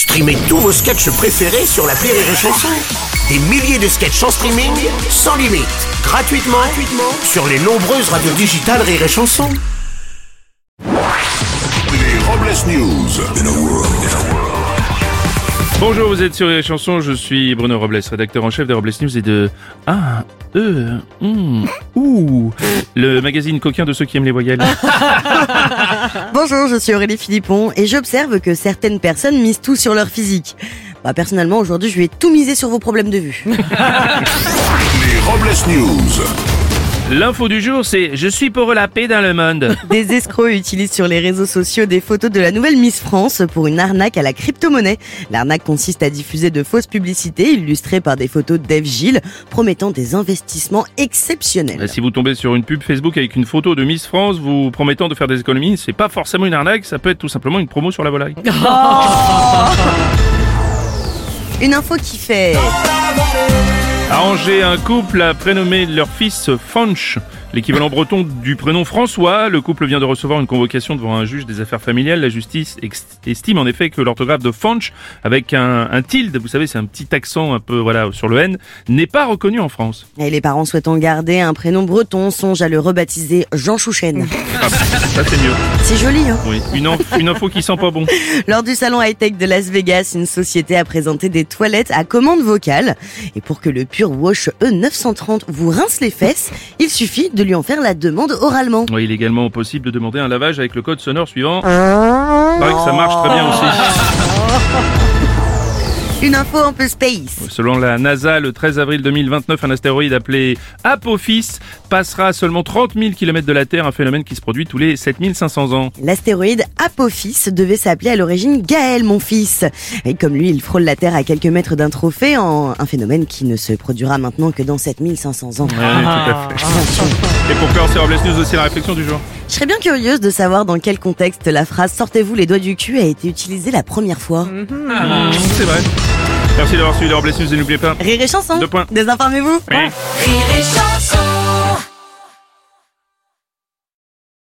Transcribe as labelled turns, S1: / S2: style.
S1: Streamez tous vos sketchs préférés sur la Rire et Chanson. Des milliers de sketchs en streaming, sans limite, gratuitement, gratuitement sur les nombreuses radios digitales Rire et Chanson.
S2: Les Robles News.
S3: Bonjour, vous êtes sur les chansons, je suis Bruno Robles, rédacteur en chef des Robles News et de Ah, E, hum, Ouh, le magazine coquin de ceux qui aiment les voyelles.
S4: Bonjour, je suis Aurélie Philippon et j'observe que certaines personnes misent tout sur leur physique. Bah, personnellement, aujourd'hui, je vais tout miser sur vos problèmes de vue.
S3: L'info du jour, c'est Je suis pour la paix dans le monde.
S4: Des escrocs utilisent sur les réseaux sociaux des photos de la nouvelle Miss France pour une arnaque à la crypto-monnaie. L'arnaque consiste à diffuser de fausses publicités illustrées par des photos d'Eve Gilles promettant des investissements exceptionnels.
S3: Si vous tombez sur une pub Facebook avec une photo de Miss France vous promettant de faire des économies, c'est pas forcément une arnaque, ça peut être tout simplement une promo sur la volaille.
S4: Une info qui fait...
S3: À Angers, un couple a prénommé leur fils Fanch, l'équivalent breton du prénom François. Le couple vient de recevoir une convocation devant un juge des affaires familiales. La justice estime en effet que l'orthographe de Fanch, avec un, un tilde, vous savez, c'est un petit accent un peu voilà sur le N, n'est pas reconnu en France.
S4: Et les parents souhaitant garder un prénom breton songent à le rebaptiser Jean Chouchen.
S3: Ah, ça c'est mieux.
S4: C'est joli, hein
S3: Oui, une, une info qui sent pas bon.
S4: Lors du salon high-tech de Las Vegas, une société a présenté des toilettes à commande vocale. Et pour que le Pure Wash E930 vous rince les fesses, il suffit de lui en faire la demande oralement.
S3: Il est également possible de demander un lavage avec le code sonore suivant. Paraît que ça marche très bien aussi.
S4: Une info un peu space.
S3: Selon la NASA, le 13 avril 2029, un astéroïde appelé Apophis passera à seulement 30 000 km de la Terre, un phénomène qui se produit tous les 7500 ans.
S4: L'astéroïde Apophis devait s'appeler à l'origine Gaël, mon fils. Et comme lui, il frôle la Terre à quelques mètres d'un trophée, en un phénomène qui ne se produira maintenant que dans 7500 ans.
S3: Ouais, tout à fait. Et pour clore, c'est Robles News aussi la réflexion du jour.
S4: Je serais bien curieuse de savoir dans quel contexte la phrase Sortez-vous les doigts du cul a été utilisée la première fois.
S3: Mmh, c'est vrai. Merci d'avoir suivi les Robles News et n'oubliez pas.
S4: Rire et chanson
S3: Deux points.
S4: Désinformez-vous
S3: Oui.
S5: Rire et chanson